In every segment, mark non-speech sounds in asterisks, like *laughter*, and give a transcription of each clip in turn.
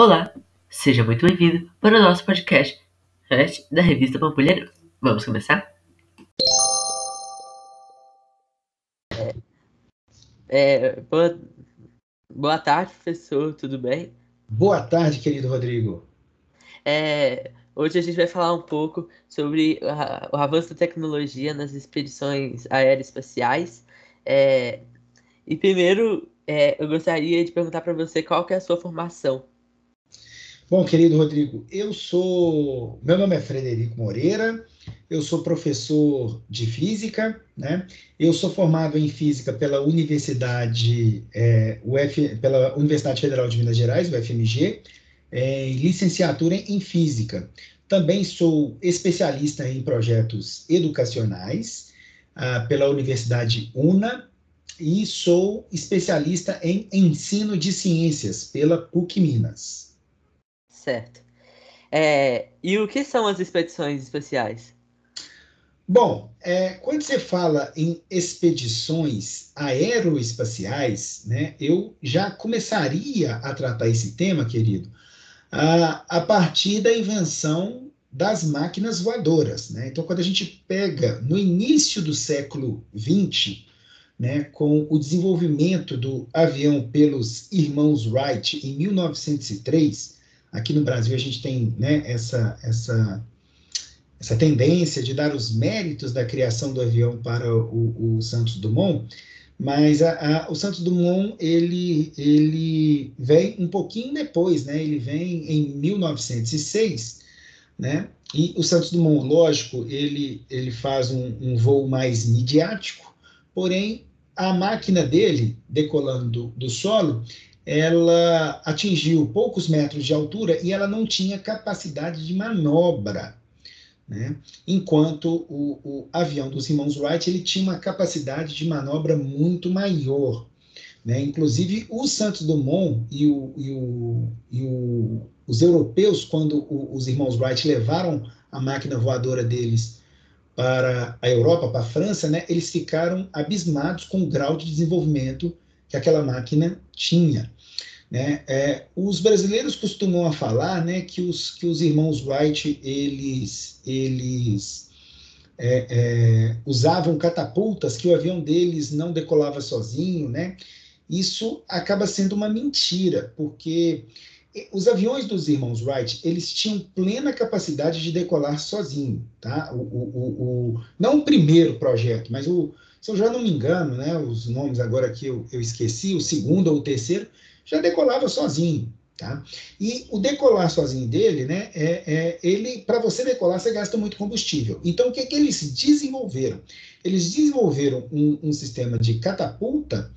Olá, seja muito bem-vindo para o nosso podcast da revista Pampulha Vamos começar? É, boa, boa tarde, professor, tudo bem? Boa tarde, querido Rodrigo. É, hoje a gente vai falar um pouco sobre o avanço da tecnologia nas expedições aeroespaciais. É, e primeiro, é, eu gostaria de perguntar para você qual que é a sua formação. Bom, querido Rodrigo, eu sou. Meu nome é Frederico Moreira, eu sou professor de física, né? Eu sou formado em física pela Universidade, é, Uf, pela Universidade Federal de Minas Gerais, UFMG, é, licenciatura em física. Também sou especialista em projetos educacionais ah, pela Universidade UNA e sou especialista em ensino de ciências pela PUC Minas. Certo. É, e o que são as expedições espaciais? Bom, é, quando você fala em expedições aeroespaciais, né, eu já começaria a tratar esse tema, querido, a, a partir da invenção das máquinas voadoras. Né? Então, quando a gente pega no início do século XX, né, com o desenvolvimento do avião pelos irmãos Wright em 1903, Aqui no Brasil a gente tem né, essa, essa, essa tendência de dar os méritos da criação do avião para o, o Santos Dumont, mas a, a, o Santos Dumont ele, ele vem um pouquinho depois, né? Ele vem em 1906, né? E o Santos Dumont, lógico, ele, ele faz um, um voo mais midiático, porém a máquina dele, decolando do, do solo, ela atingiu poucos metros de altura e ela não tinha capacidade de manobra, né? Enquanto o, o, avião dos irmãos Wright ele tinha uma capacidade de manobra muito maior, né? Inclusive o Santos Dumont e, o, e, o, e os europeus, quando os irmãos Wright levaram a máquina voadora deles para a Europa, para a França, né? Eles ficaram abismados com o grau de desenvolvimento que aquela máquina tinha. Né? É, os brasileiros costumam falar né, que, os, que os irmãos Wright eles, eles é, é, usavam catapultas, que o avião deles não decolava sozinho. Né? Isso acaba sendo uma mentira, porque os aviões dos irmãos Wright eles tinham plena capacidade de decolar sozinho. Tá? O, o, o, não o primeiro projeto, mas o, se eu já não me engano, né, os nomes agora que eu, eu esqueci, o segundo ou o terceiro, já decolava sozinho. Tá? E o decolar sozinho dele, né, é, é ele para você decolar você gasta muito combustível. Então o que, que eles desenvolveram? Eles desenvolveram um, um sistema de catapulta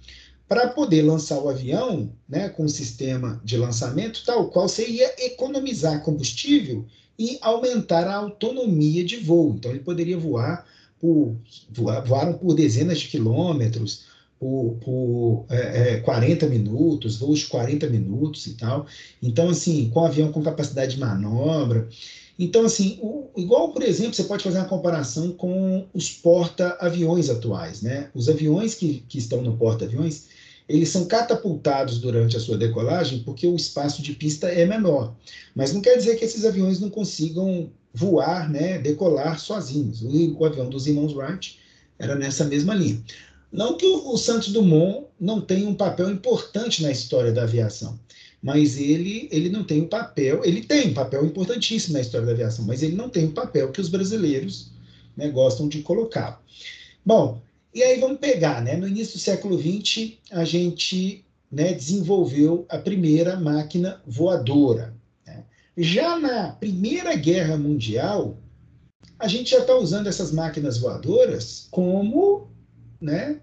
para poder lançar o avião, né, com um sistema de lançamento tal qual você ia economizar combustível e aumentar a autonomia de voo. Então ele poderia voar por voaram por dezenas de quilômetros por, por é, é, 40 minutos, voos de 40 minutos e tal. Então, assim, com avião com capacidade de manobra. Então, assim, o, igual, por exemplo, você pode fazer uma comparação com os porta-aviões atuais, né? Os aviões que, que estão no porta-aviões, eles são catapultados durante a sua decolagem porque o espaço de pista é menor. Mas não quer dizer que esses aviões não consigam voar, né, decolar sozinhos. O, o avião dos irmãos Wright era nessa mesma linha. Não que o, Santos Dumont não tenha um papel importante na história da aviação, mas ele, ele não tem um papel, ele tem um papel importantíssimo na história da aviação, mas ele não tem o um papel que os brasileiros né, gostam de colocar. Bom, e aí vamos pegar, né? No início do século XX, a gente né, desenvolveu a primeira máquina voadora. Né? Já na Primeira Guerra Mundial, a gente já está usando essas máquinas voadoras como né,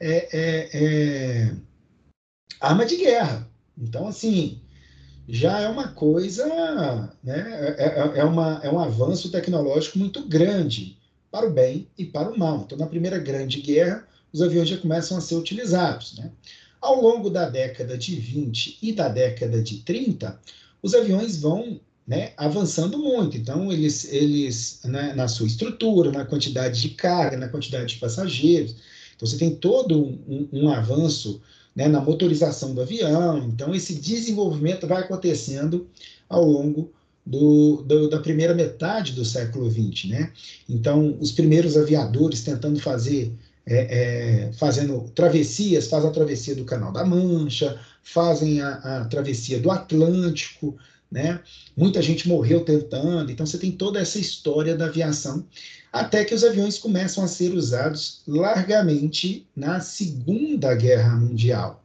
é, é, é, arma de guerra. Então, assim, já é uma coisa, né, é, é, é, uma, é um avanço tecnológico muito grande para o bem e para o mal. Então, na Primeira Grande Guerra, os aviões já começam a ser utilizados. Né? Ao longo da década de 20 e da década de 30, os aviões vão né, avançando muito. Então, eles, eles né, na sua estrutura, na quantidade de carga, na quantidade de passageiros. Então, você tem todo um, um avanço né, na motorização do avião. Então, esse desenvolvimento vai acontecendo ao longo do, do, da primeira metade do século XX. Né? Então, os primeiros aviadores tentando fazer, é, é, fazendo travessias, fazem a travessia do Canal da Mancha, fazem a, a travessia do Atlântico, né? Muita gente morreu tentando, então você tem toda essa história da aviação, até que os aviões começam a ser usados largamente na Segunda Guerra Mundial.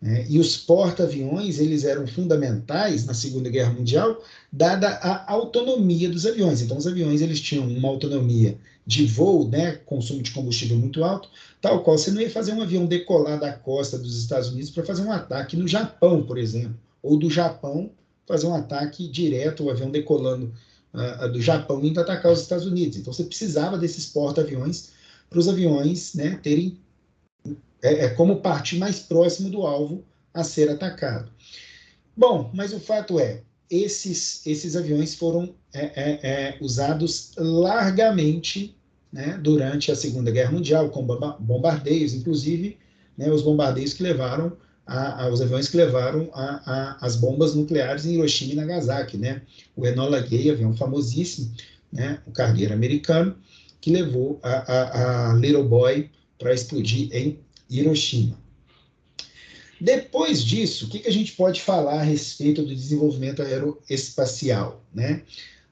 Né? E os porta-aviões, eles eram fundamentais na Segunda Guerra Mundial, dada a autonomia dos aviões. Então, os aviões, eles tinham uma autonomia de voo, né, consumo de combustível muito alto, tal qual você não ia fazer um avião decolar da costa dos Estados Unidos para fazer um ataque no Japão, por exemplo, ou do Japão fazer um ataque direto, o avião decolando uh, do Japão indo atacar os Estados Unidos. Então você precisava desses porta-aviões para os aviões né, terem é, é, como parte mais próximo do alvo a ser atacado. Bom, mas o fato é, esses, esses aviões foram é, é, é usados largamente né, durante a Segunda Guerra Mundial, com bombardeios, inclusive né, os bombardeios que levaram a, a, os aviões que levaram a, as bombas nucleares em Hiroshima e Nagasaki, né? O Enola Gay, avião famosíssimo, né? O cargueiro americano, que levou a, Little Boy para explodir em Hiroshima. Depois disso, o que, que a gente pode falar a respeito do desenvolvimento aeroespacial, né?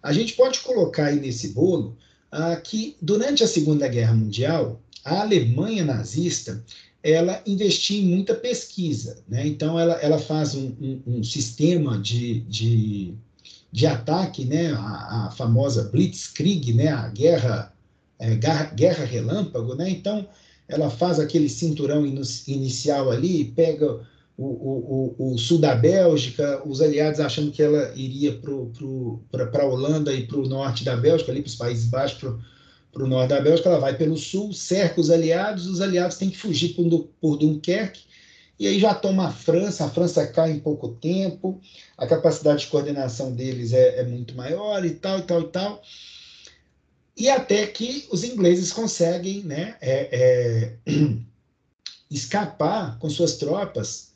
A gente pode colocar aí nesse bolo ah, que durante a Segunda Guerra Mundial, a Alemanha nazista ela investia em muita pesquisa. Né? Então, ela, ela faz um, um, um sistema de, de, de, ataque, né? a, a, famosa Blitzkrieg, né? a guerra, é, guerra relâmpago. Né? Então, ela faz aquele cinturão inicial ali, pega o, o, o, o, sul da Bélgica, os aliados achando que ela iria para a Holanda e para o norte da Bélgica, ali para os Países Baixos, para o norte da Bélgica, ela vai pelo sul, cerca os aliados, os aliados têm que fugir por, por Dunkerque, e aí já toma a França, a França cai em pouco tempo, a capacidade de coordenação deles é, é muito maior e tal, e tal, e tal. E até que os ingleses conseguem né, é, é, *clears throat* escapar com suas tropas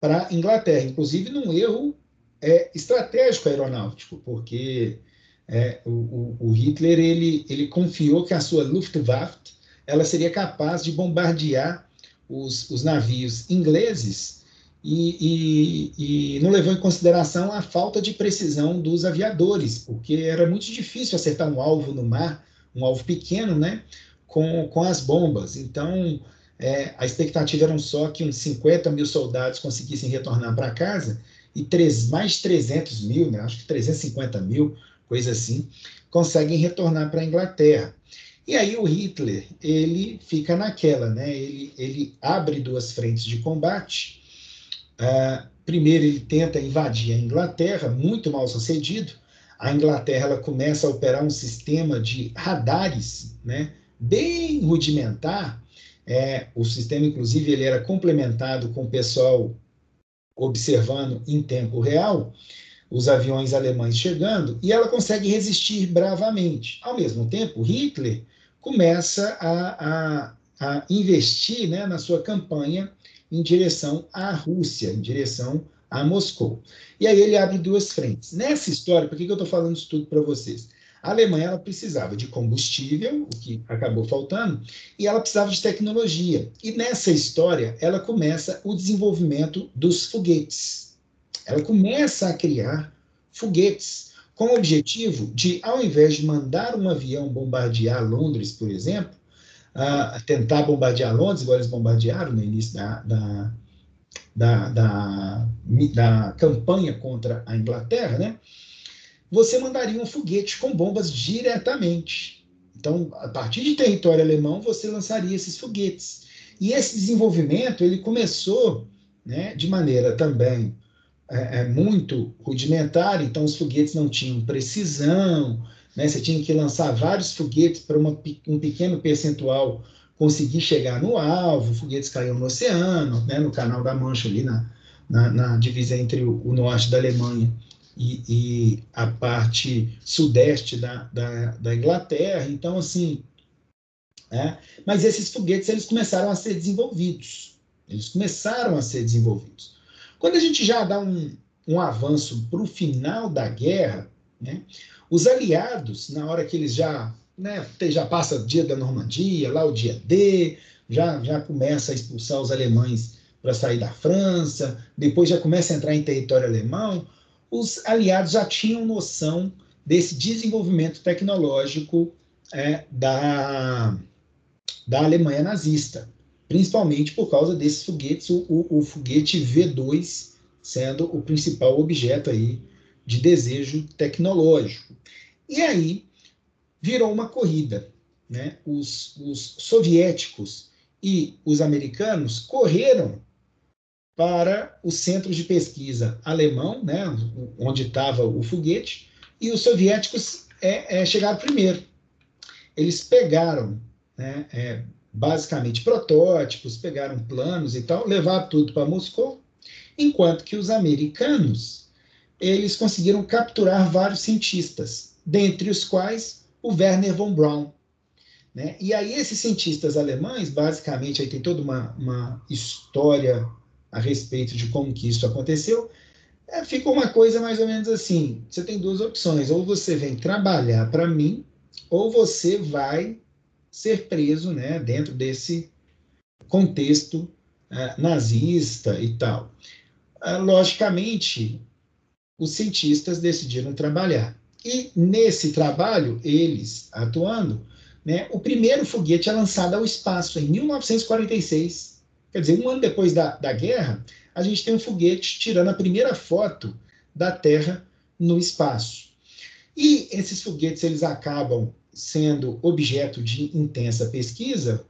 para Inglaterra, inclusive num erro é, estratégico aeronáutico, porque é, o, o, Hitler ele, ele confiou que a sua Luftwaffe ela seria capaz de bombardear os, os navios ingleses e, e, e, não levou em consideração a falta de precisão dos aviadores, porque era muito difícil acertar um alvo no mar, um alvo pequeno, né, com, com as bombas. Então, é, a expectativa era só que uns 50 mil soldados conseguissem retornar para casa e três, mais 300 mil, né, acho que 350 mil, coisa assim, conseguem retornar para a Inglaterra. E aí o Hitler, ele fica naquela, né? Ele, ele abre duas frentes de combate. Uh, primeiro ele tenta invadir a Inglaterra, muito mal sucedido. A Inglaterra ela começa a operar um sistema de radares, né? Bem rudimentar. É, o sistema, inclusive, ele era complementado com o pessoal observando em tempo real os aviões alemães chegando, e ela consegue resistir bravamente. Ao mesmo tempo, Hitler começa a, a, a investir né, na sua campanha em direção à Rússia, em direção a Moscou. E aí ele abre duas frentes. Nessa história, por que, que eu estou falando isso tudo para vocês? A Alemanha ela precisava de combustível, o que acabou faltando, e ela precisava de tecnologia. E nessa história, ela começa o desenvolvimento dos foguetes ela começa a criar foguetes com o objetivo de, ao invés de mandar um avião bombardear Londres, por exemplo, tentar bombardear Londres, igual eles bombardearam no início da, da, da, da, da campanha contra a Inglaterra, né? você mandaria um foguete com bombas diretamente. Então, a partir de território alemão, você lançaria esses foguetes. E esse desenvolvimento ele começou né, de maneira também é, é, muito rudimentar, então os foguetes não tinham precisão, né? você tinha que lançar vários foguetes para um pequeno percentual conseguir chegar no alvo, foguetes caíam no oceano, né? no canal da Mancha, ali na, na, na divisa entre o, o, norte da Alemanha e, e a parte sudeste da, da, da Inglaterra. Então, assim, é, mas esses foguetes eles começaram a ser desenvolvidos. Eles começaram a ser desenvolvidos. Quando a gente já dá um, um avanço para o final da guerra, né, os aliados, na hora que eles já, né, já passa o dia da Normandia, lá o dia D, já, já começa a expulsar os alemães para sair da França, depois já começa a entrar em território alemão, os aliados já tinham noção desse desenvolvimento tecnológico é, da, da Alemanha nazista, principalmente por causa desses foguetes, o, o, o foguete V2 sendo o principal objeto aí de desejo tecnológico. E aí virou uma corrida. Né? Os, os soviéticos e os americanos correram para os centros de pesquisa alemão, né, onde estava o foguete, e os soviéticos é, é, chegaram primeiro. Eles pegaram, né, é, basicamente, protótipos, pegaram planos e tal, levaram tudo para Moscou, enquanto que os americanos eles conseguiram capturar vários cientistas, dentre os quais o Werner von Braun. Né? E aí esses cientistas alemães, basicamente, aí tem toda uma, uma história a respeito de como que isso aconteceu, é, fica uma coisa mais ou menos assim: você tem duas opções, ou você vem trabalhar para mim, ou você vai ser preso, né, dentro desse contexto uh, nazista e tal. Uh, logicamente, os cientistas decidiram trabalhar. E nesse trabalho, eles atuando, né, o primeiro foguete é lançado ao espaço em 1946 Quer dizer, um ano depois da, da guerra, a gente tem um foguete tirando a primeira foto da Terra no espaço. E esses foguetes eles acabam sendo objeto de intensa pesquisa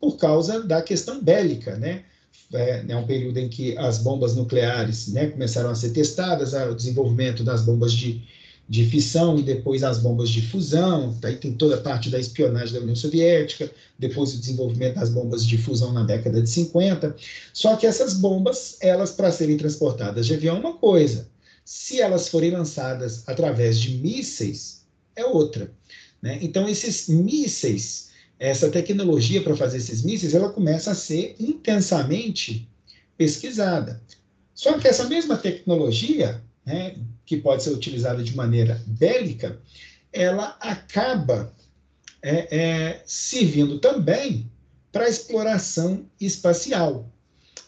por causa da questão bélica, né? É, é um período em que as bombas nucleares né, começaram a ser testadas, o desenvolvimento das bombas de, de fissão e depois as bombas de fusão, daí tem toda a parte da espionagem da União Soviética, depois o desenvolvimento das bombas de fusão na década de 50. Só que essas bombas, elas para serem transportadas de avião é uma coisa, se elas forem lançadas através de mísseis é outra. Né? Então esses mísseis, essa tecnologia para fazer esses mísseis, ela começa a ser intensamente pesquisada. Só que essa mesma tecnologia, né, que pode ser utilizada de maneira bélica, ela acaba é, é, servindo também para exploração espacial.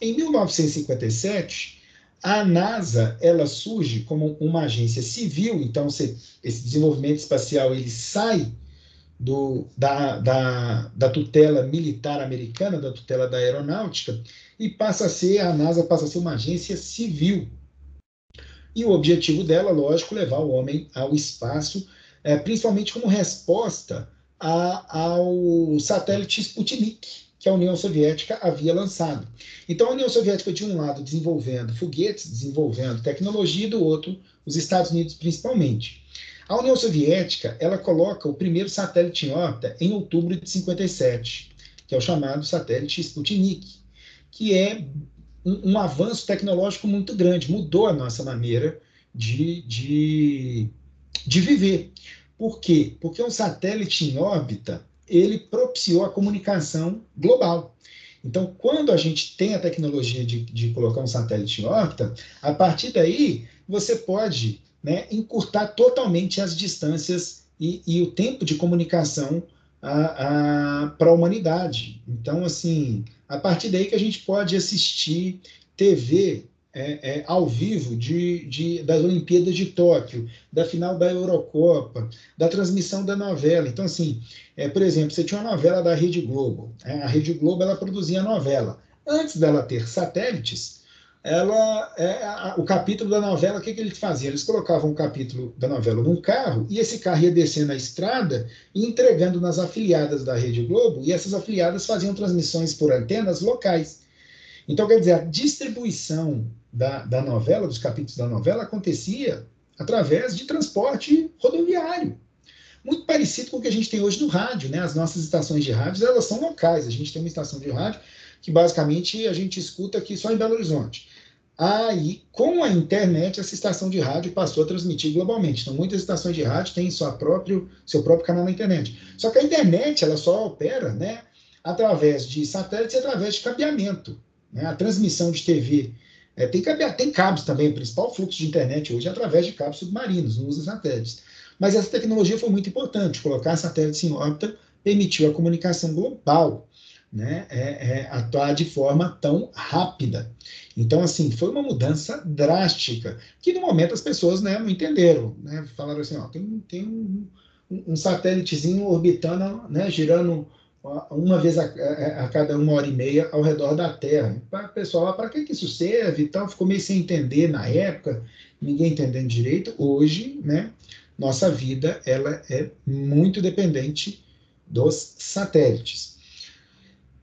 Em 1957, a NASA ela surge como uma agência civil, então esse desenvolvimento espacial ele sai do, da, da, da, tutela militar americana, da tutela da aeronáutica, e passa a ser, a NASA passa a ser uma agência civil. E o objetivo dela, lógico, levar o homem ao espaço, é, principalmente como resposta a, ao satélite Sputnik, que a União Soviética havia lançado. Então, a União Soviética, de um lado, desenvolvendo foguetes, desenvolvendo tecnologia, e do outro, os Estados Unidos principalmente. A União Soviética, ela coloca o primeiro satélite em órbita em outubro de 57, que é o chamado satélite Sputnik, que é um, um, avanço tecnológico muito grande, mudou a nossa maneira de, de, de viver. Por quê? Porque um satélite em órbita, ele propiciou a comunicação global. Então, quando a gente tem a tecnologia de, de colocar um satélite em órbita, a partir daí você pode né, encurtar totalmente as distâncias e, e o tempo de comunicação para a humanidade. Então, assim, a partir daí que a gente pode assistir TV é, é, ao vivo de, de, das Olimpíadas de Tóquio, da final da Eurocopa, da transmissão da novela. Então, assim, é, por exemplo, você tinha uma novela da Rede Globo. É, a Rede Globo ela produzia novela. Antes dela ter satélites, ela é, a, o capítulo da novela, o que, que eles faziam? Eles colocavam o capítulo da novela num carro e esse carro ia descendo a estrada e entregando nas afiliadas da Rede Globo, e essas afiliadas faziam transmissões por antenas locais. Então, quer dizer, a distribuição da, da novela, dos capítulos da novela, acontecia através de transporte rodoviário. Muito parecido com o que a gente tem hoje no rádio, né? As nossas estações de rádio, elas são locais. A gente tem uma estação de rádio que basicamente a gente escuta aqui só em Belo Horizonte. Aí, com a internet, essa estação de rádio passou a transmitir globalmente. Então, muitas estações de rádio têm sua próprio, seu próprio canal na internet. Só que a internet ela só opera né, através de satélites e através de cabeamento. Né? A transmissão de TV é, tem, tem cabos também, o principal fluxo de internet hoje é através de cabos submarinos, não usa satélites. Mas essa tecnologia foi muito importante, colocar satélites em órbita permitiu a comunicação global, né, é, é, atuar de forma tão rápida. Então, assim, foi uma mudança drástica, que no momento as pessoas né, não entenderam, né, falaram assim, ó, tem, tem um, um satélitezinho orbitando, né, girando uma vez a, a, cada uma hora e meia ao redor da Terra. Para pessoal, para que, que isso serve e tal, ficou meio sem entender na época, ninguém entendendo direito. Hoje, né, nossa vida ela é muito dependente dos satélites.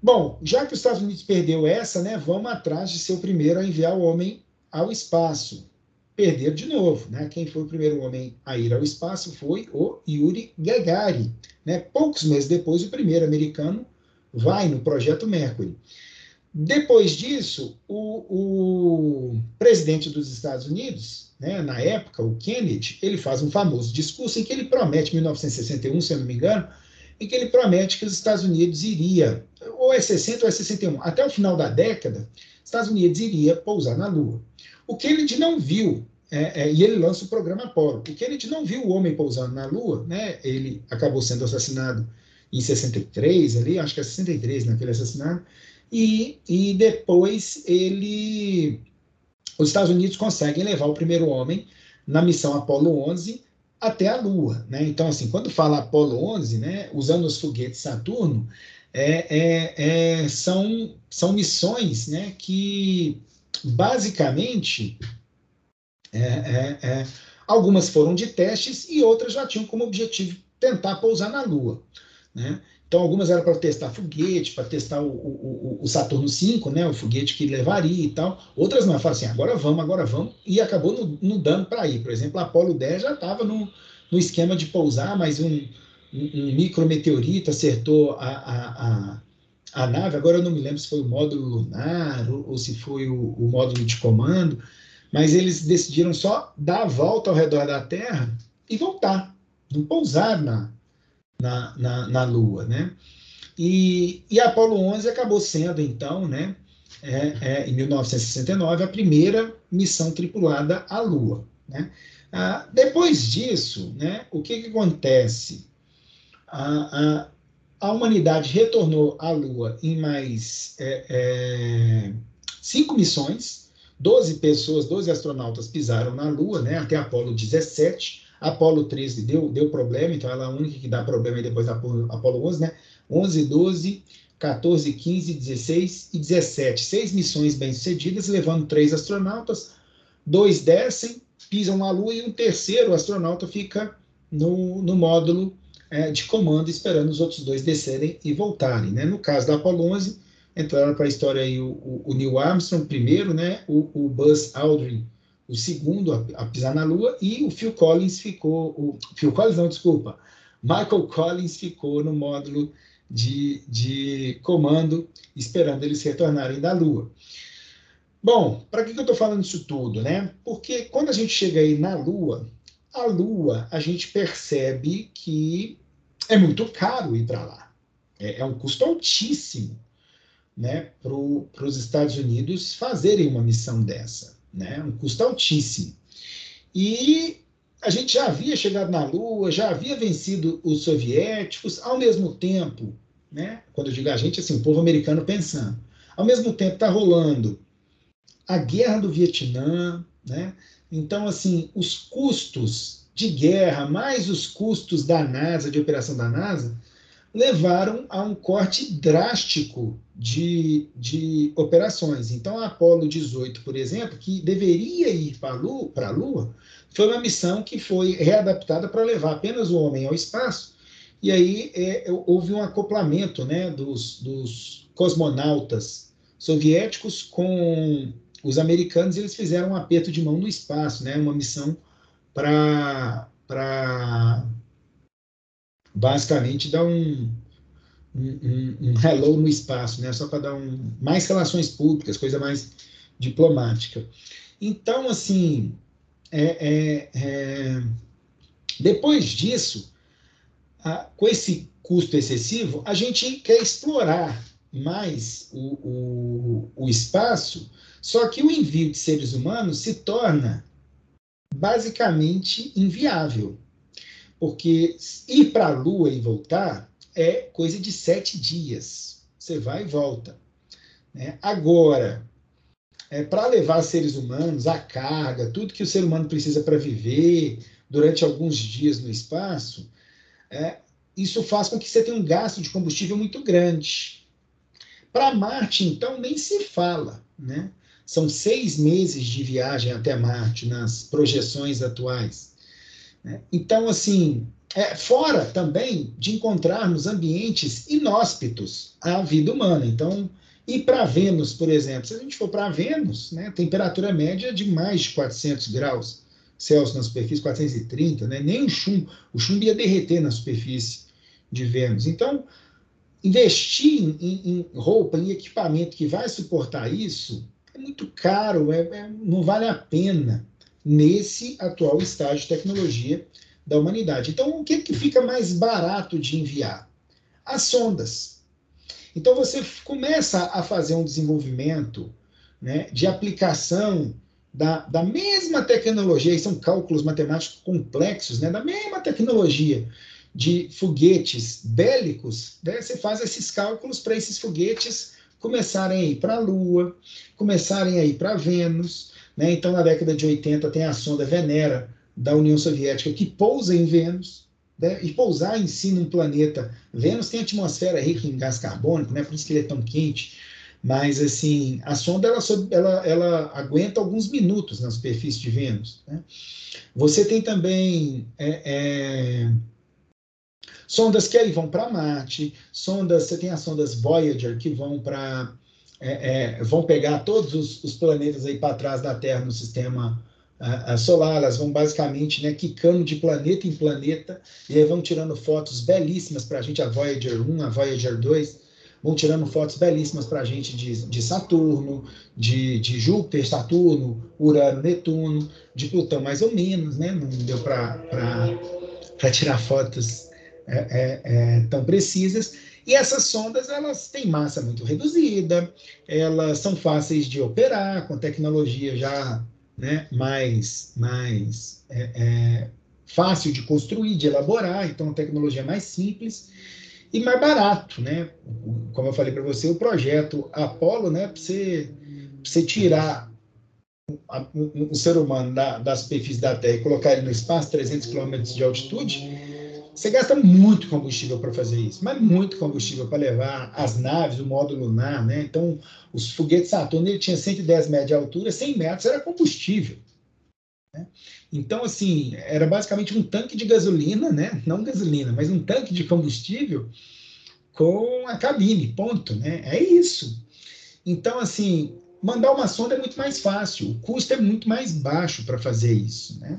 Bom, já que os Estados Unidos perdeu essa, né, vamos atrás de ser o primeiro a enviar o homem ao espaço. Perder de novo, né? Quem foi o primeiro homem a ir ao espaço foi o Yuri Gagarin, né? Poucos meses depois, o primeiro americano vai no projeto Mercury. Depois disso, o, o, presidente dos Estados Unidos, né, na época, o Kennedy, ele faz um famoso discurso em que ele promete, em 1961, se eu não me engano, em que ele promete que os Estados Unidos iria, ou é 60 ou é 61, até o final da década, Estados Unidos iria pousar na Lua. O Kennedy não viu, é, é, e ele lança o programa Apollo. O Kennedy não viu o homem pousando na Lua, né? Ele acabou sendo assassinado em 63, ali, acho que é 63 naquele assassinato, e, e depois ele, os Estados Unidos conseguem levar o primeiro homem na missão Apollo 11 até a Lua, né? Então, assim, quando fala Apolo 11, né, usando os foguetes Saturno, é, é, é, são, são missões, né, que basicamente é, é, é, algumas foram de testes e outras já tinham como objetivo tentar pousar na Lua, né? Então, algumas eram para testar foguete, para testar o, o, o, Saturno V, né, o foguete que levaria e tal. Outras não, falaram assim, agora vamos, agora vamos, e acabou não, dando para ir. Por exemplo, a Apolo 10 já estava no, no esquema de pousar, mas um, um, um micrometeorito acertou a, a, a, a, nave. Agora eu não me lembro se foi o módulo lunar ou, ou se foi o, o módulo de comando, mas eles decidiram só dar a volta ao redor da Terra e voltar, não pousar na, na, na, na Lua, né? E, e a Apollo 11 acabou sendo, então, né, é, é, em 1969, a primeira missão tripulada à Lua. Né? Ah, depois disso, né, o que, que acontece? A, a, a, humanidade retornou à Lua em mais é, é cinco missões, 12 pessoas, 12 astronautas pisaram na Lua, né, até Apolo 17. Apolo 13 deu, deu problema, então ela é a única que dá problema depois da Apolo, Apolo 11, né? 11, 12, 14, 15, 16 e 17. Seis missões bem-sucedidas, levando três astronautas, dois descem, pisam na Lua e um terceiro astronauta fica no, no módulo é, de comando, esperando os outros dois descerem e voltarem. Né? No caso da Apolo 11, entraram para a história aí o, o, o, Neil Armstrong primeiro, né? o, o Buzz Aldrin o segundo a, a, pisar na Lua, e o Phil Collins ficou, o Phil Collins não, desculpa, Michael Collins ficou no módulo de, de comando, esperando eles retornarem da Lua. Bom, para que, que eu estou falando isso tudo, né? Porque quando a gente chega aí na Lua, a Lua, a gente percebe que é muito caro ir para lá. É, é, um custo altíssimo, né, para os Estados Unidos fazerem uma missão dessa né? um custo altíssimo. E a gente já havia chegado na Lua, já havia vencido os soviéticos, ao mesmo tempo, né? quando eu digo a gente, assim, o povo americano pensando, ao mesmo tempo está rolando a guerra do Vietnã, né? então, assim, os custos de guerra, mais os custos da NASA, de operação da NASA, levaram a um corte drástico de, de operações. Então, a Apollo 18, por exemplo, que deveria ir para a Lua, foi uma missão que foi readaptada para levar apenas o homem ao espaço, e aí é, houve um acoplamento né, dos, dos cosmonautas soviéticos com os americanos, eles fizeram um aperto de mão no espaço, né, uma missão para basicamente dar um, um, um, hello no espaço, né? só para dar um, mais relações públicas, coisa mais diplomática. Então, assim, é, é, é, depois disso, a, com esse custo excessivo, a gente quer explorar mais o, o, o espaço, só que o envio de seres humanos se torna basicamente inviável. Porque ir para a Lua e voltar é coisa de sete dias. Você vai e volta. Né? Agora, é, para levar seres humanos, a carga, tudo que o ser humano precisa para viver durante alguns dias no espaço, é, isso faz com que você tenha um gasto de combustível muito grande. Para Marte, então, nem se fala. Né? São seis meses de viagem até Marte nas projeções atuais. Né? Então, assim, é, fora também de encontrarmos ambientes inóspitos à vida humana. Então, ir para Vênus, por exemplo, se a gente for para Vênus, né, temperatura média de mais de 400 graus Celsius na superfície, 430, né, nem o chumbo, o chumbo ia derreter na superfície de Vênus. Então, investir em, em roupa, em equipamento que vai suportar isso, é muito caro, é, é, não vale a pena nesse atual estágio de tecnologia da humanidade. Então, o que, que fica mais barato de enviar? As sondas. Então, você começa a fazer um desenvolvimento né, de aplicação da, da mesma tecnologia, e são cálculos matemáticos complexos, né, da mesma tecnologia de foguetes bélicos, né, você faz esses cálculos para esses foguetes começarem a ir para a Lua, começarem a ir para Vênus. Né? Então, na década de 80, tem a sonda Venera, da União Soviética que pousa em Vênus, né? e pousar em si num planeta. Vênus tem atmosfera rica em gás carbônico, né? por isso que ele é tão quente. Mas, assim, a sonda ela, ela, ela aguenta alguns minutos na superfície de Vênus. Né? Você tem também é, é, sondas que aí vão para Marte, sondas, você tem as sondas Voyager que vão para é, é, vão pegar todos os, os planetas aí para trás da Terra no sistema a, solar, elas vão basicamente né, quicando de planeta em planeta, e aí vão tirando fotos belíssimas para a gente, a Voyager 1, a Voyager 2, vão tirando fotos belíssimas para a gente de, de Saturno, de, de Júpiter, Saturno, Urano, Netuno, de Plutão mais ou menos, né? Não deu para tirar fotos é, é, é, tão precisas. E essas sondas elas têm massa muito reduzida, elas são fáceis de operar, com tecnologia já né, mais, mais é, é, fácil de construir, de elaborar, então tecnologia é mais simples e mais barato, né? Como eu falei para você, o projeto Apollo, né, para você, você tirar o ser humano da, da superfície da Terra e colocar ele no espaço, 300 km de altitude, você gasta muito combustível para fazer isso, mas muito combustível para levar as naves, o módulo lunar, né? Então, os foguetes Saturno, ele tinha 110 metros de altura, 100 metros era combustível. Né? Então, assim, era basicamente um tanque de gasolina, né? Não gasolina, mas um tanque de combustível com a cabine, ponto, né? É isso. Então, assim, mandar uma sonda é muito mais fácil, o custo é muito mais baixo para fazer isso, né?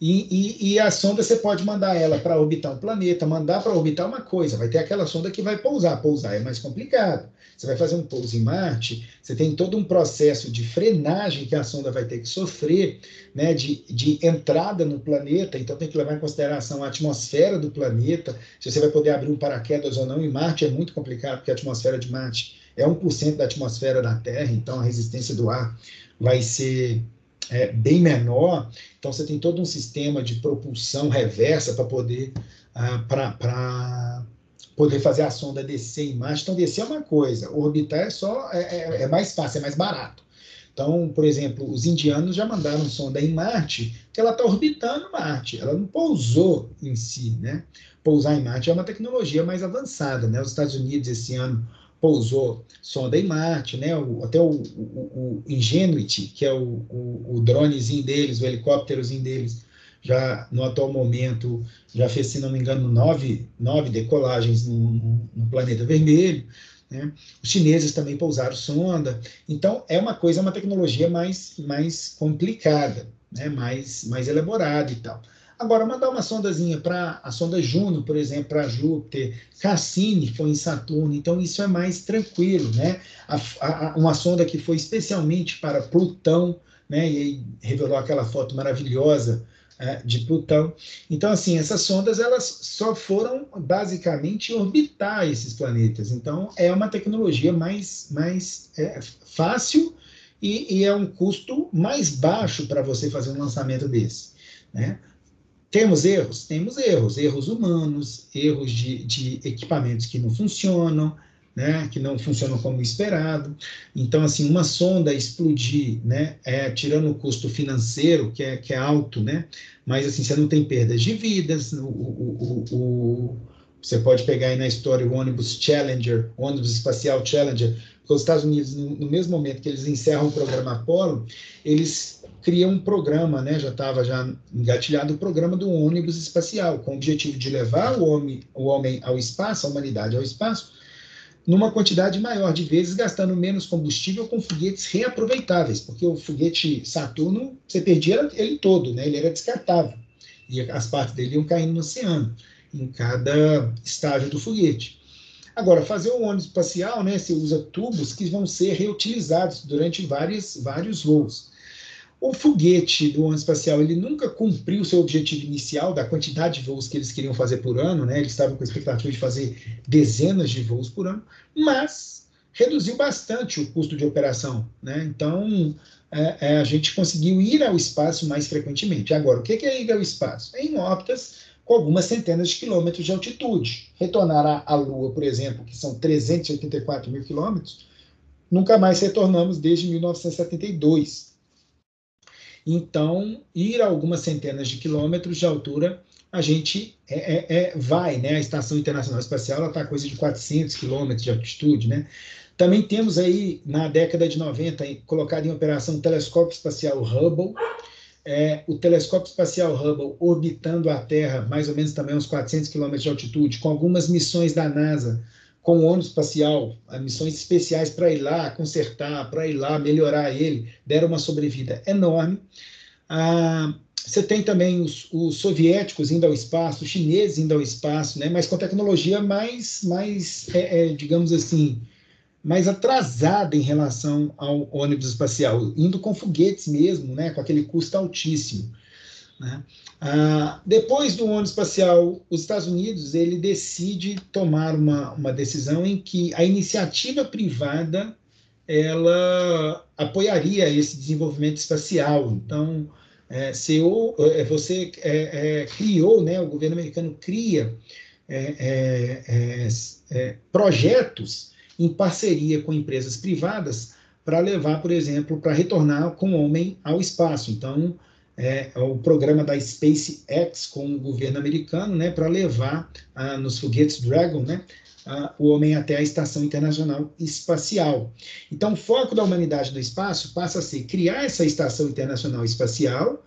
E, e, e, a sonda você pode mandar ela para orbitar um planeta, mandar para orbitar uma coisa. Vai ter aquela sonda que vai pousar. Pousar é mais complicado. Você vai fazer um pouso em Marte, você tem todo um processo de frenagem que a sonda vai ter que sofrer, né, de, de entrada no planeta. Então tem que levar em consideração a atmosfera do planeta, se você vai poder abrir um paraquedas ou não. Em Marte é muito complicado, porque a atmosfera de Marte é 1% da atmosfera da Terra, então a resistência do ar vai ser é, bem menor, então você tem todo um sistema de propulsão reversa para poder ah, para poder fazer a sonda descer em Marte. Então, descer é uma coisa, orbitar é só é, é, é, mais fácil, é mais barato. Então, por exemplo, os indianos já mandaram sonda em Marte, que ela está orbitando Marte, ela não pousou em si, né? Pousar em Marte é uma tecnologia mais avançada, né? Os Estados Unidos esse ano pousou sonda em Marte, né? O, até o, o, o, Ingenuity, que é o, o, dronezinho deles, o helicópterozinho deles, já no atual momento já fez, se não me engano, nove, nove decolagens no, no, planeta vermelho. Né? Os chineses também pousaram sonda. Então, é uma coisa, uma tecnologia mais, mais complicada, né? mais, mais elaborada e tal. Agora, mandar uma sondazinha para a sonda Juno, por exemplo, para Júpiter, Cassini foi em Saturno, então isso é mais tranquilo, né? A, a, uma sonda que foi especialmente para Plutão, né? E aí revelou aquela foto maravilhosa é, de Plutão. Então, assim, essas sondas elas só foram basicamente orbitar esses planetas. Então, é uma tecnologia mais, mais é, fácil e, e, é um custo mais baixo para você fazer um lançamento desse. Né? Temos erros? Temos erros, erros humanos, erros de, de equipamentos que não funcionam, né, que não funcionam como esperado. Então, assim, uma sonda explodir, né, é, tirando o custo financeiro, que é, que é alto, né, mas, assim, você não tem perdas de vidas, o, o, o, o você pode pegar aí na história o ônibus Challenger, ônibus espacial Challenger, os Estados Unidos, no, mesmo momento que eles encerram o programa Apollo, eles criam um programa, né, já estava já engatilhado o programa do ônibus espacial, com o objetivo de levar o homem, o homem ao espaço, a humanidade ao espaço, numa quantidade maior de vezes, gastando menos combustível com foguetes reaproveitáveis, porque o foguete Saturno, você perdia ele todo, né? ele era descartável, e as partes dele iam caindo no oceano, em cada estágio do foguete. Agora, fazer um ônibus espacial, né, você usa tubos que vão ser reutilizados durante vários, vários voos. O foguete do ano espacial ele nunca cumpriu seu objetivo inicial da quantidade de voos que eles queriam fazer por ano, né? Eles estavam com a expectativa de fazer dezenas de voos por ano, mas reduziu bastante o custo de operação, né? Então é, é, a gente conseguiu ir ao espaço mais frequentemente. Agora, o que é ir ao espaço? É em órbitas com algumas centenas de quilômetros de altitude. Retornar à, Lua, por exemplo, que são 384 mil quilômetros, nunca mais retornamos desde 1972. Então, ir a algumas centenas de quilômetros de altura, a gente é, é, é vai, né? A Estação Internacional Espacial está coisa de 400 quilômetros de altitude, né? Também temos aí, na década de 90, colocado em operação o telescópio espacial Hubble, é, o telescópio espacial Hubble orbitando a Terra, mais ou menos também uns 400 quilômetros de altitude, com algumas missões da NASA, com o ônibus espacial, missões especiais para ir lá consertar, para ir lá melhorar ele, deram uma sobrevida enorme. Ah, você tem também os, os, soviéticos indo ao espaço, os chineses indo ao espaço, né? mas com tecnologia mais, mais é, é, digamos assim, mais atrasada em relação ao ônibus espacial, indo com foguetes mesmo, né? com aquele custo altíssimo. Né? Ah, depois do ônibus espacial, os Estados Unidos ele decide tomar uma, uma decisão em que a iniciativa privada ela apoiaria esse desenvolvimento espacial. Então, é, se eu, é, você é, é, criou, né, o governo americano cria é, é, projetos em parceria com empresas privadas para levar, por exemplo, para retornar com o homem ao espaço. Então, é, o programa da SpaceX com o governo americano, né, para levar ah, nos foguetes Dragon, né, ah, o homem até a Estação Internacional Espacial. Então, o foco da humanidade do espaço passa a ser criar essa Estação Internacional Espacial,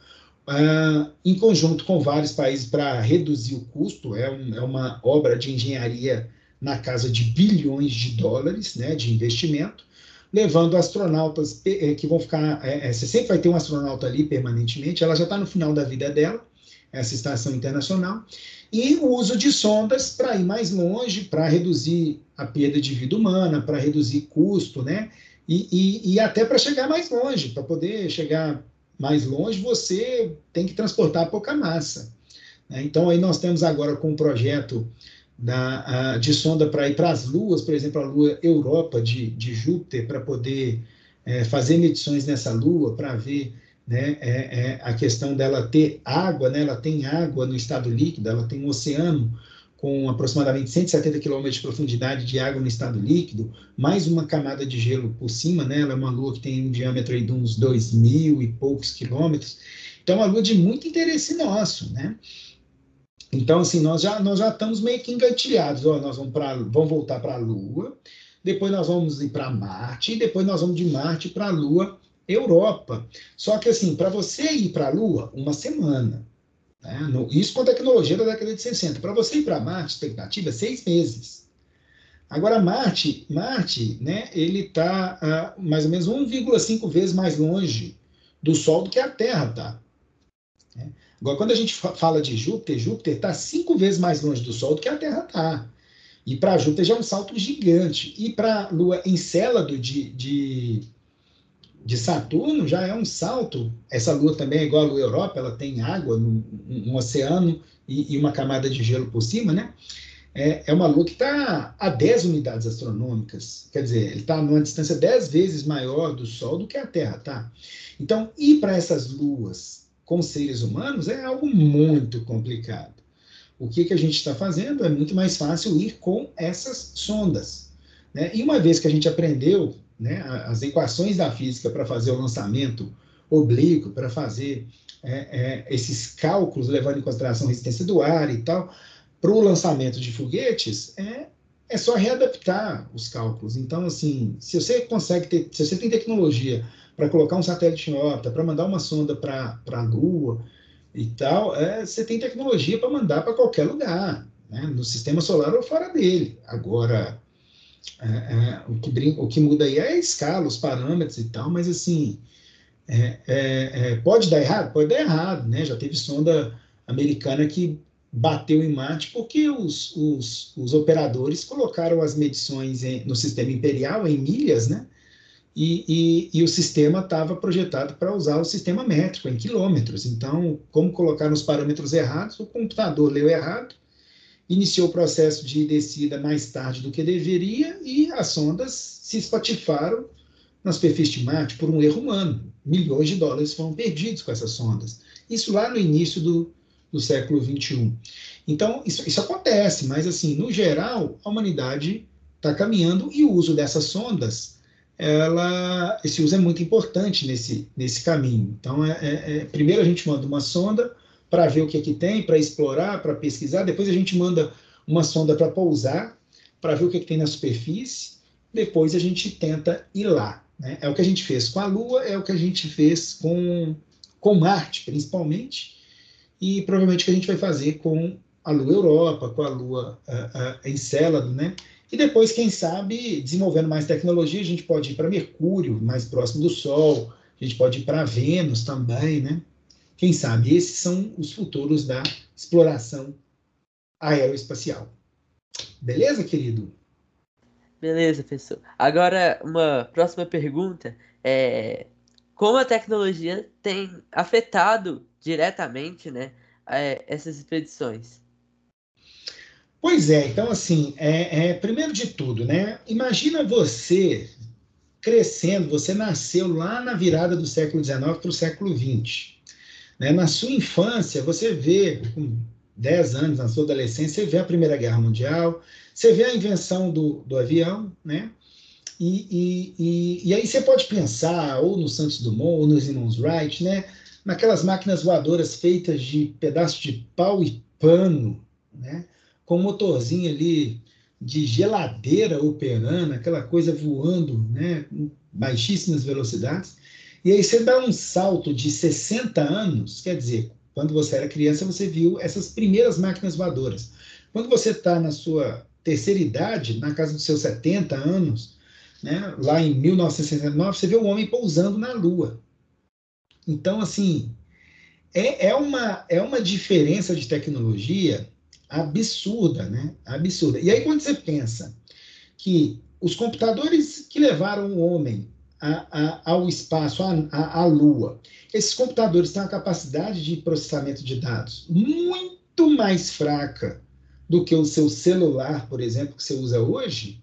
ah, em conjunto com vários países para reduzir o custo, é, um, é uma obra de engenharia na casa de bilhões de dólares né, de investimento, levando astronautas eh, que vão ficar. É, você sempre vai ter um astronauta ali permanentemente, ela já está no final da vida dela, essa estação internacional, e o uso de sondas para ir mais longe, para reduzir a perda de vida humana, para reduzir custo, né? E, e, e até para chegar mais longe, para poder chegar mais longe, você tem que transportar pouca massa. Né? Então, aí nós temos agora com o projeto da, de sonda para ir para as luas, por exemplo, a lua Europa de, de Júpiter, para poder é, fazer medições nessa lua, para ver né, é, é, a questão dela ter água, né, ela tem água no estado líquido, ela tem um oceano com aproximadamente 170 quilômetros de profundidade de água no estado líquido, mais uma camada de gelo por cima, né, ela é uma lua que tem um diâmetro de uns 2 mil e poucos quilômetros, então é uma lua de muito interesse nosso, né, então, assim, nós já, nós já estamos meio que engatilhados. Ó, nós vamos, pra, vamos voltar para a Lua, depois nós vamos ir para Marte, e depois nós vamos de Marte para a Lua, Europa. Só que, assim, para você ir para a Lua, uma semana. Né? No, isso com a tecnologia da década de 60. Para você ir para Marte, expectativa é seis meses. Agora, Marte, Marte né, ele está uh, mais ou menos 1,5 vezes mais longe do Sol do que a Terra está. Agora, quando a gente fala de Júpiter, Júpiter está cinco vezes mais longe do Sol do que a Terra está. E para Júpiter já é um salto gigante. E para a Lua Encélado de, de, de Saturno já é um salto. Essa Lua também é igual à Lua Europa, ela tem água no, no oceano e, e, uma camada de gelo por cima, né? É, é uma Lua que está a 10 unidades astronômicas. Quer dizer, ele está numa distância 10 vezes maior do Sol do que a Terra, tá? Então, ir para essas luas com seres humanos é algo muito complicado. O que, que a gente está fazendo? É muito mais fácil ir com essas sondas. Né? E uma vez que a gente aprendeu né, as equações da física para fazer o lançamento oblíquo, para fazer é, é, esses cálculos levando em consideração a resistência do ar e tal, para o lançamento de foguetes, é, é só readaptar os cálculos. Então, assim, se você consegue ter, se você tem tecnologia para colocar um satélite em órbita, para mandar uma sonda para a Lua e tal, é, você tem tecnologia para mandar para qualquer lugar, né, no sistema solar ou fora dele. Agora, é, é, o, que brinca, o que muda aí é a escala, os parâmetros e tal, mas assim, é, é, é, pode dar errado? Pode dar errado, né? Já teve sonda americana que bateu em Marte porque os, os, os operadores colocaram as medições em, no sistema imperial em milhas, né? E, e, e o sistema estava projetado para usar o sistema métrico em quilômetros. Então, como colocaram os parâmetros errados, o computador leu errado iniciou o processo de descida mais tarde do que deveria e as sondas se espatifaram na superfície de Marte por um erro humano. Milhões de dólares foram perdidos com essas sondas. Isso lá no início do, do século XXI. Então, isso, isso acontece, mas, assim, no geral, a humanidade está caminhando e o uso dessas sondas, ela, esse uso é muito importante nesse, nesse caminho. Então, é, é, é primeiro a gente manda uma sonda para ver o que, é que tem, para explorar, para pesquisar. Depois a gente manda uma sonda para pousar, para ver o que, é que tem na superfície. Depois a gente tenta ir lá. Né? É o que a gente fez com a Lua, é o que a gente fez com, com Marte, principalmente, e provavelmente o que a gente vai fazer com a Lua Europa, com a Lua uh, uh, Encélado, né? E depois, quem sabe, desenvolvendo mais tecnologia, a gente pode ir para Mercúrio, mais próximo do Sol, a gente pode ir para Vênus também, né? Quem sabe esses são os futuros da exploração aeroespacial. Beleza, querido? Beleza, professor. Agora, uma próxima pergunta é como a tecnologia tem afetado diretamente, né, é, essas expedições? Pois é, então assim, é, é, primeiro de tudo, né? Imagina você crescendo, você nasceu lá na virada do século XIX para o século XX. Né? Na sua infância, você vê, com 10 anos, na sua adolescência, você vê a Primeira Guerra Mundial, você vê a invenção do, do avião, né? E, e, e, e, aí você pode pensar ou no Santos Dumont ou nos irmãos Wright, né? Naquelas máquinas voadoras feitas de pedaços de pau e pano, né? Com um motorzinho ali de geladeira operando, aquela coisa voando, né? Com baixíssimas velocidades. E aí você dá um salto de 60 anos, quer dizer, quando você era criança, você viu essas primeiras máquinas voadoras. Quando você está na sua terceira idade, na casa dos seus 70 anos, né, lá em 1969, você vê o homem pousando na Lua. Então, assim, é, é, uma, é uma diferença de tecnologia absurda, né? Absurda. E aí, quando você pensa que os computadores que levaram o homem a, a, ao espaço, à Lua. Esses computadores têm uma capacidade de processamento de dados muito mais fraca do que o seu celular, por exemplo, que você usa hoje.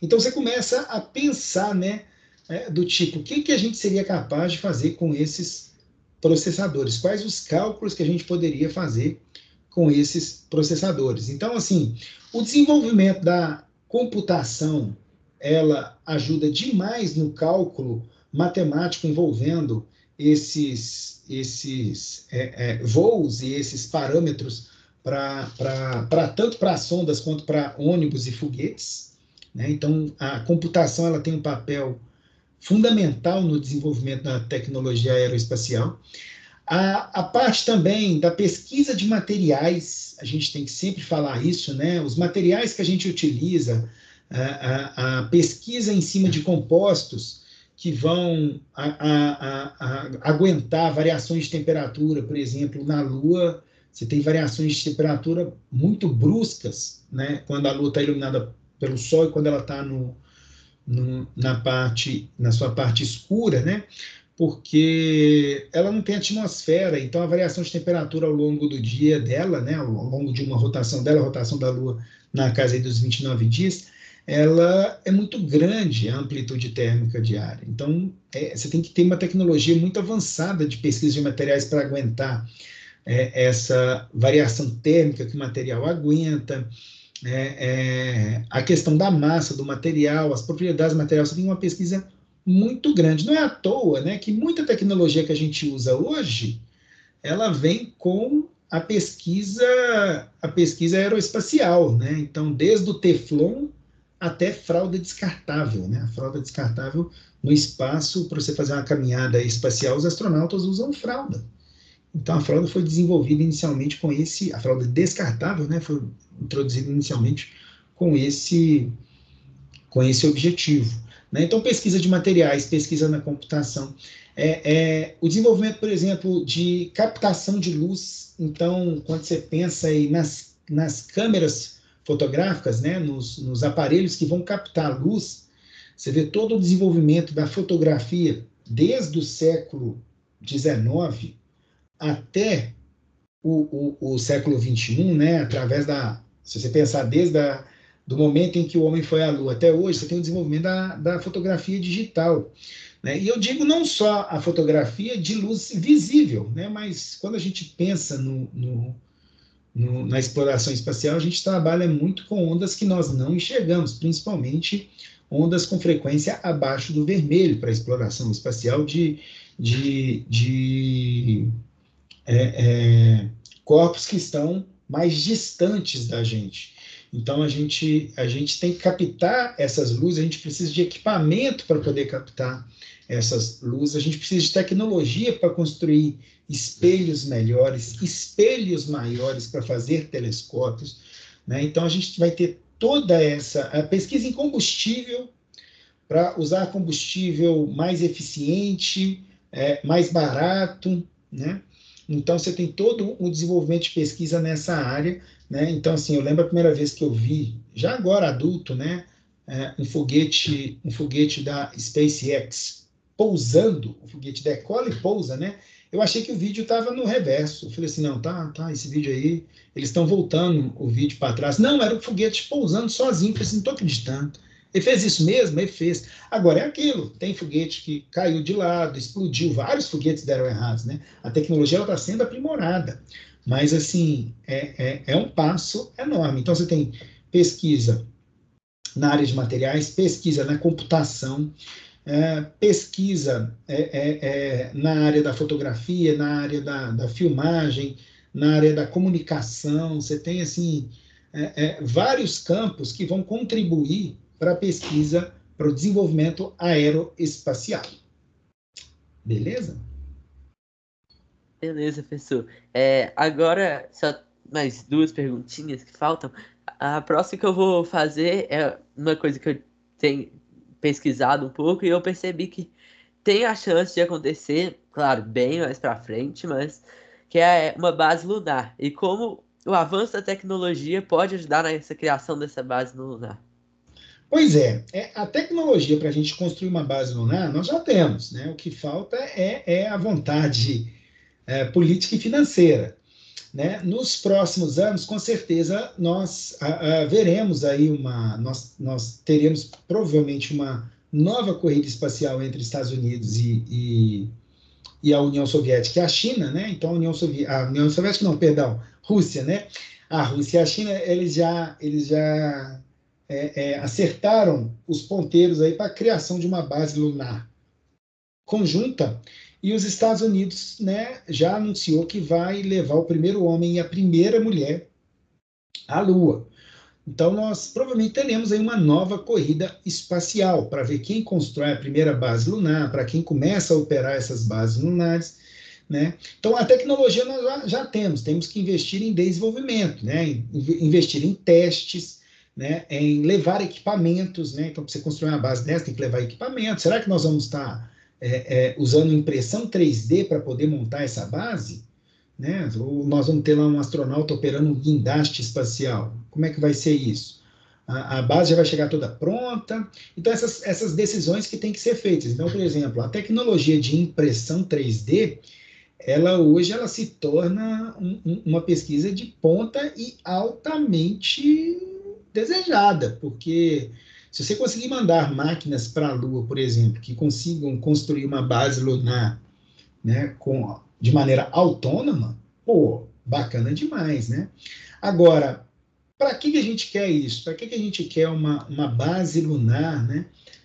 Então você começa a pensar, né, é, do tipo, o que, que a gente seria capaz de fazer com esses processadores? Quais os cálculos que a gente poderia fazer com esses processadores? Então, assim, o desenvolvimento da computação ela ajuda demais no cálculo matemático envolvendo esses, esses é, é, voos e esses parâmetros para tanto para sondas quanto para ônibus e foguetes. Né? Então, a computação ela tem um papel fundamental no desenvolvimento da tecnologia aeroespacial. A, a parte também da pesquisa de materiais, a gente tem que sempre falar isso, né? Os materiais que a gente utiliza, a, a, pesquisa em cima de compostos que vão a, aguentar variações de temperatura, por exemplo, na Lua, você tem variações de temperatura muito bruscas, né? Quando a Lua está iluminada pelo Sol e quando ela está no, no, na parte, na sua parte escura, né? Porque ela não tem atmosfera, então a variação de temperatura ao longo do dia dela, né, ao longo de uma rotação dela, a rotação da Lua na casa dos 29 dias, ela é muito grande a amplitude térmica diária. Então, é, você tem que ter uma tecnologia muito avançada de pesquisa de materiais para aguentar é, essa variação térmica que o material aguenta, é, é, a questão da massa do material, as propriedades do material, você tem uma pesquisa muito grande. Não é à toa né, que muita tecnologia que a gente usa hoje, ela vem com a pesquisa, a pesquisa aeroespacial, né? Então, desde o Teflon até fralda descartável, né? A fralda descartável no espaço, para você fazer uma caminhada espacial, os astronautas usam fralda. Então, a fralda foi desenvolvida inicialmente com esse, a fralda descartável, né? Foi introduzida inicialmente com esse, com esse objetivo. Né? Então, pesquisa de materiais, pesquisa na computação. É, é, o desenvolvimento, por exemplo, de captação de luz. Então, quando você pensa aí nas, nas câmeras fotográficas, né, nos, nos aparelhos que vão captar luz, você vê todo o desenvolvimento da fotografia desde o século XIX até o, o, o século XXI, né, através da, se você pensar desde a, do momento em que o homem foi à Lua até hoje, você tem o desenvolvimento da, da fotografia digital. Né? E eu digo não só a fotografia de luz visível, né? mas quando a gente pensa no, no, no, na exploração espacial, a gente trabalha muito com ondas que nós não enxergamos, principalmente ondas com frequência abaixo do vermelho para exploração espacial de, de, de é, é, corpos que estão mais distantes da gente. Então a gente a gente tem que captar essas luzes, a gente precisa de equipamento para poder captar essas luzes, a gente precisa de tecnologia para construir espelhos melhores, espelhos maiores para fazer telescópios, né? Então a gente vai ter toda essa a pesquisa em combustível para usar combustível mais eficiente, é, mais barato, né? Então você tem todo o desenvolvimento de pesquisa nessa área né? Então, assim, eu lembro a primeira vez que eu vi, já agora adulto, né, é, um foguete, um foguete da SpaceX pousando, o foguete decola e pousa, né? Eu achei que o vídeo estava no reverso. Eu falei assim, não, tá, tá, esse vídeo aí, eles estão voltando o vídeo para trás. Não, era o foguete pousando sozinho. Eu falei assim, não estou acreditando. Ele fez isso mesmo? Ele fez. Agora é aquilo, tem foguete que caiu de lado, explodiu, vários foguetes deram errados, né? A tecnologia está sendo aprimorada. Mas, assim, é, é, é um passo enorme. Então, você tem pesquisa na área de materiais, pesquisa na computação, é, pesquisa é, é, é, na área da fotografia, na área da, da, filmagem, na área da comunicação. Você tem, assim, é, vários campos que vão contribuir para a pesquisa, para o desenvolvimento aeroespacial. Beleza? Beleza, professor. É, agora, só mais duas perguntinhas que faltam. A próxima que eu vou fazer é uma coisa que eu tenho pesquisado um pouco e eu percebi que tem a chance de acontecer, claro, bem mais para frente, mas que é uma base lunar. E como o avanço da tecnologia pode ajudar nessa criação dessa base lunar? Pois é, é a tecnologia para a gente construir uma base lunar nós já temos, né? O que falta é, é a vontade é, política e financeira. Né? Nos próximos anos, com certeza, nós a, a, veremos aí uma, nós, nós teremos provavelmente uma nova corrida espacial entre Estados Unidos e, e, e a União Soviética e a China, né? Então a União, Sovi a União Soviética não, perdão, Rússia, né? A Rússia e a China eles já eles já é, é, acertaram os ponteiros aí para a criação de uma base lunar conjunta e os Estados Unidos né, já anunciou que vai levar o primeiro homem e a primeira mulher à Lua. Então, nós provavelmente teremos aí uma nova corrida espacial para ver quem constrói a primeira base lunar, para quem começa a operar essas bases lunares. Né? Então, a tecnologia nós já, já, temos, temos que investir em desenvolvimento, né? investir em testes, né? em levar equipamentos. Né? Então, para você construir uma base dessa, tem que levar equipamento. Será que nós vamos estar é, é, usando impressão 3D para poder montar essa base, né? Ou nós vamos ter lá um astronauta operando um guindaste espacial. Como é que vai ser isso? a, a, base já vai chegar toda pronta. Então, essas, essas decisões que têm que ser feitas. Então, por exemplo, a tecnologia de impressão 3D, ela hoje ela se torna um, um, uma pesquisa de ponta e altamente desejada, porque se você conseguir mandar máquinas para a Lua, por exemplo, que consigam construir uma base lunar né, com, de maneira autônoma, pô, bacana demais, né? Agora, para que, que a gente quer isso? Para que, que a gente quer uma, uma base lunar né,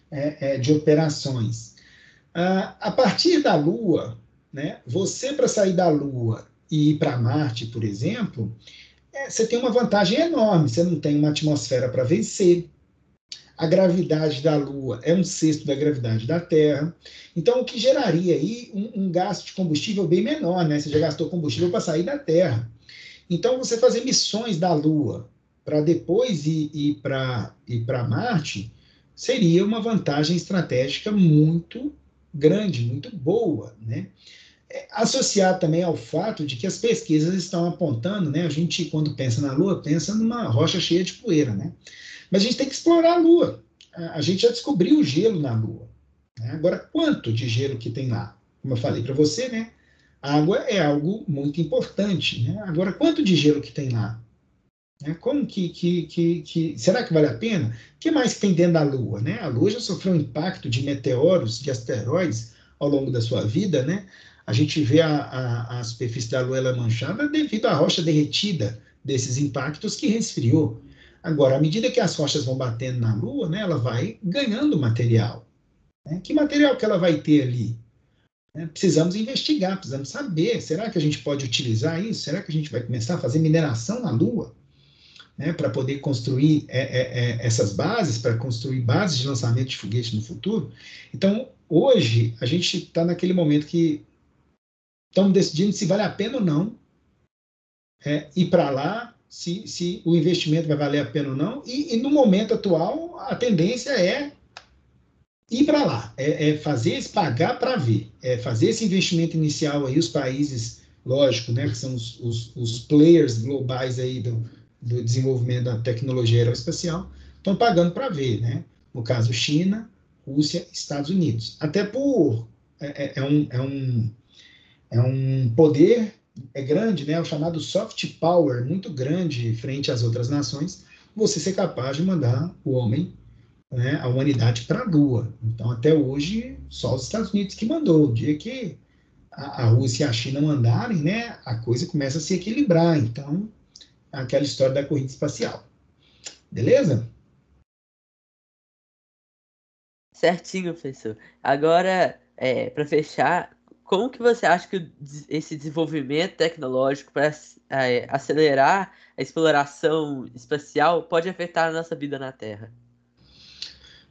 é, é, de operações? Ah, a partir da Lua, né, você para sair da Lua e ir para Marte, por exemplo, é, você tem uma vantagem enorme. Você não tem uma atmosfera para vencer. A gravidade da Lua é um sexto da gravidade da Terra. Então, o que geraria aí um, um gasto de combustível bem menor, né? Você já gastou combustível para sair da Terra. Então, você fazer missões da Lua para depois ir, ir para Marte seria uma vantagem estratégica muito grande, muito boa, né? É, associar também ao fato de que as pesquisas estão apontando, né? A gente, quando pensa na Lua, pensa numa rocha cheia de poeira, né? Mas a gente tem que explorar a Lua. A gente já descobriu o gelo na Lua. Né? Agora, quanto de gelo que tem lá? Como eu falei para você, né? Água é algo muito importante. Né? Agora, quanto de gelo que tem lá? Né? Como que, que, que, que, Será que vale a pena? O que mais tem dentro da Lua? Né? A Lua já sofreu um impacto de meteoros, de asteroides ao longo da sua vida. Né? A gente vê a, a, a superfície da Lua ela manchada devido à rocha derretida desses impactos que resfriou. Agora, à medida que as rochas vão batendo na Lua, né, ela vai ganhando material. Né? Que material que ela vai ter ali? Né? Precisamos investigar, precisamos saber. Será que a gente pode utilizar isso? Será que a gente vai começar a fazer mineração na Lua? Né, para poder construir é, é, é, essas bases, para construir bases de lançamento de foguete no futuro. Então, hoje, a gente está naquele momento que estamos decidindo se vale a pena ou não é, ir para lá se, se o investimento vai valer a pena ou não. E, e no momento atual, a tendência é ir para lá, é, é, fazer esse pagar para ver, é fazer esse investimento inicial aí, os países, lógico, né, que são os, os, os players globais aí do, do desenvolvimento da tecnologia aeroespacial, estão pagando para ver, né? No caso, China, Rússia, Estados Unidos. Até por é, é, é um, é, um, é um poder é grande, né, o chamado soft power, muito grande frente às outras nações, você ser capaz de mandar o homem, né, a humanidade para a Lua. Então, até hoje, só os Estados Unidos que mandou. O dia que a, a Rússia e a China mandarem, né, a coisa começa a se equilibrar. Então, aquela história da corrida espacial. Beleza? Certinho, professor. Agora, é, para fechar, como que você acha que esse desenvolvimento tecnológico para é, acelerar a exploração espacial pode afetar a nossa vida na Terra?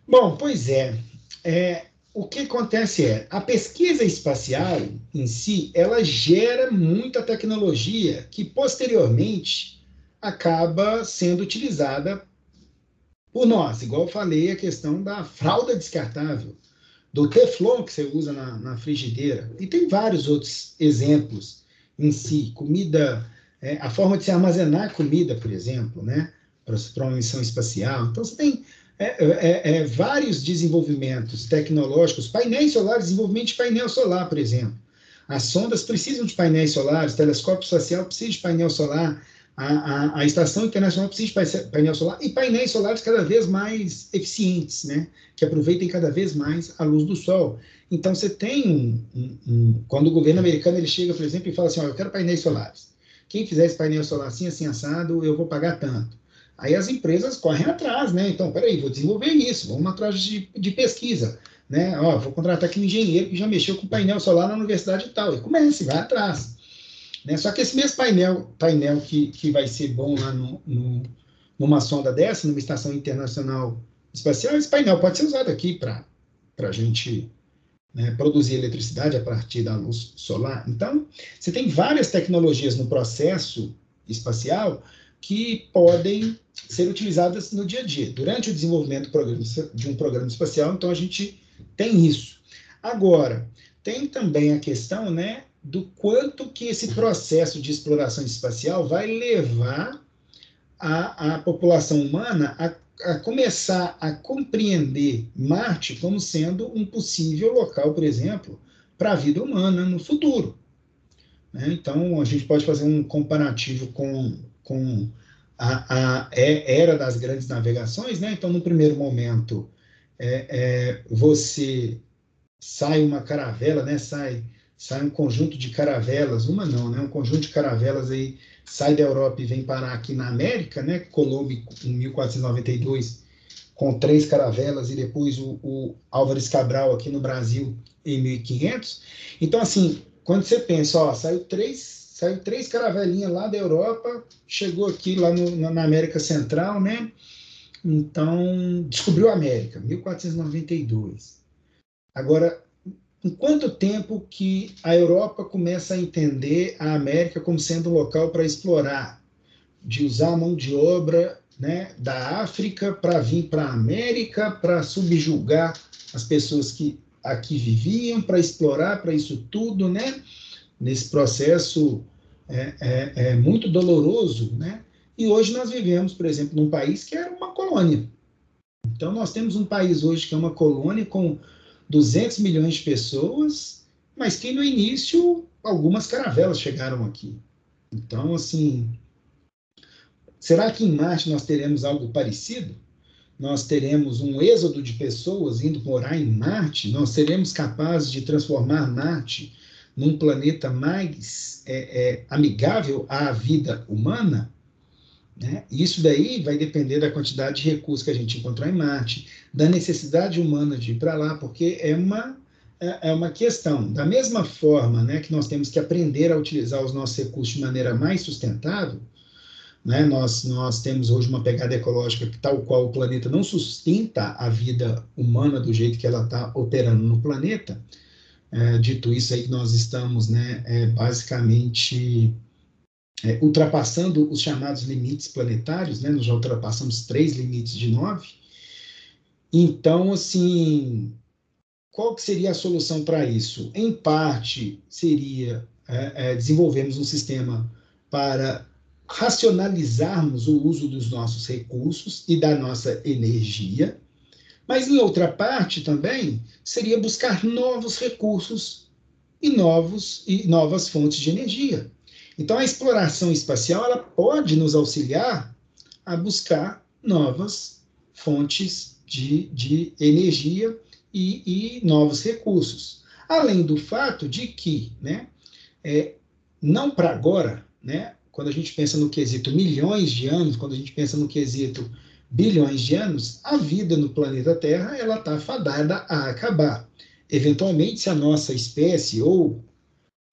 Bom, pois é. é o que acontece é, a pesquisa espacial em si, ela gera muita tecnologia que posteriormente acaba sendo utilizada por nós. Igual eu falei, a questão da fralda descartável do Teflon que você usa na, na frigideira. E tem vários outros exemplos em si. Comida, é, a forma de se armazenar comida, por exemplo, né? Para uma missão espacial. Então, você tem é, é, é, vários desenvolvimentos tecnológicos, painéis solares, desenvolvimento de painel solar, por exemplo. As sondas precisam de painéis solares, telescópio espacial precisa de painel solar, a, a, a, Estação Internacional precisa de painel solar e painéis solares cada vez mais eficientes, né? que aproveitem cada vez mais a luz do sol. Então, você tem um, um, um, Quando o governo americano ele chega, por exemplo, e fala assim: eu quero painéis solares. Quem fizer esse painel solar assim, assim, assado, eu vou pagar tanto. Aí as empresas correm atrás, né? Então, peraí, vou desenvolver isso, vamos atrás de, de pesquisa. Né? Ó, vou contratar aqui um engenheiro que já mexeu com painel solar na universidade e tal. E comece, vai atrás. Né? Só que esse mesmo painel, painel que, que vai ser bom lá no, no, numa sonda dessa, numa estação internacional espacial, esse painel pode ser usado aqui para a gente né, produzir eletricidade a partir da luz solar. Então, você tem várias tecnologias no processo espacial que podem ser utilizadas no dia a dia. Durante o desenvolvimento de um programa espacial, então a gente tem isso. Agora, tem também a questão né, do quanto que esse processo de exploração espacial vai levar a, a população humana a, a começar a compreender Marte como sendo um possível local, por exemplo, para a vida humana no futuro. Né? Então, a gente pode fazer um comparativo com, com a, a é, era das grandes navegações. Né? Então, no primeiro momento, é, é, você sai uma caravela, né? sai, sai um conjunto de caravelas, uma não, né? um conjunto de caravelas aí sai da Europa e vem parar aqui na América, né? Colombo em 1492 com três caravelas e depois o, o Álvares Cabral aqui no Brasil em 1500. Então, assim, quando você pensa, ó, saiu três, saiu três caravelinhas lá da Europa, chegou aqui lá no, na América Central, né? Então, descobriu a América, 1492. Agora, em quanto tempo que a Europa começa a entender a América como sendo um local para explorar, de usar a mão de obra né, da África para vir para a América, para subjugar as pessoas que aqui viviam, para explorar para isso tudo, né? Nesse processo é, é, é, muito doloroso, né? E hoje nós vivemos, por exemplo, num país que era uma colônia. Então nós temos um país hoje que é uma colônia com 200 milhões de pessoas, mas que no início algumas caravelas chegaram aqui. Então, assim, será que em Marte nós teremos algo parecido? nós teremos um êxodo de pessoas indo morar em Marte, nós seremos capazes de transformar Marte num planeta mais é, é, amigável à vida humana, né? Isso daí vai depender da quantidade de recursos que a gente encontrar em Marte, da necessidade humana de ir para lá, porque é uma, é, é uma questão. Da mesma forma né, que nós temos que aprender a utilizar os nossos recursos de maneira mais sustentável, né? Nós, nós temos hoje uma pegada ecológica que, tal qual o planeta não sustenta a vida humana do jeito que ela está operando no planeta. É, dito isso aí, nós estamos né, é, basicamente é, ultrapassando os chamados limites planetários, né? nós já ultrapassamos três limites de nove. Então, assim, qual que seria a solução para isso? Em parte, seria é, é, desenvolvermos um sistema para racionalizarmos o uso dos nossos recursos e da nossa energia, mas em outra parte também seria buscar novos recursos e novos e novas fontes de energia. Então a exploração espacial ela pode nos auxiliar a buscar novas fontes de, de energia e, e novos recursos. Além do fato de que, né, é, não para agora, né, quando a gente pensa no quesito milhões de anos, quando a gente pensa no quesito bilhões de anos, a vida no planeta Terra ela está fadada a acabar. Eventualmente, se a nossa espécie ou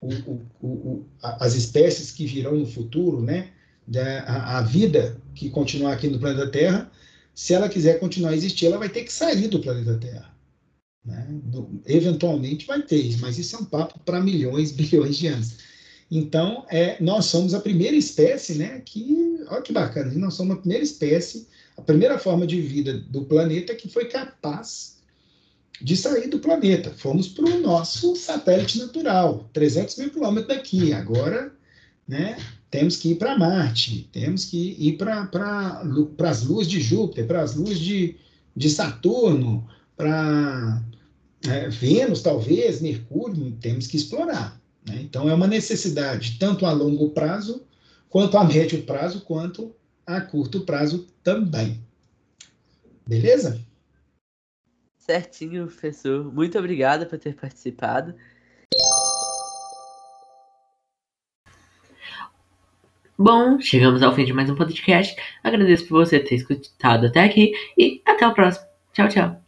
o, o, as espécies que virão no futuro, né, da, a, a, vida que continuar aqui no planeta Terra, se ela quiser continuar a existir, ela vai ter que sair do planeta Terra. Né? Eventualmente vai ter, mas isso é um papo para milhões, *laughs* bilhões de anos. Então, é, nós somos a primeira espécie, né? Que, olha que bacana, nós somos a primeira espécie, a primeira forma de vida do planeta que foi capaz de sair do planeta. Fomos para o nosso satélite natural, 300 mil quilômetros daqui. Agora, né? Temos que ir para Marte, temos que ir para pra, as luas de Júpiter, para as luas de, de Saturno, para é, Vênus, talvez, Mercúrio, temos que explorar. Né? Então, é uma necessidade, tanto a longo prazo, quanto a médio prazo, quanto a curto prazo também. Beleza? Certinho, professor. Muito obrigado por ter participado. Bom, chegamos ao fim de mais um podcast. Agradeço por você ter escutado até aqui e até o próximo. Tchau, tchau.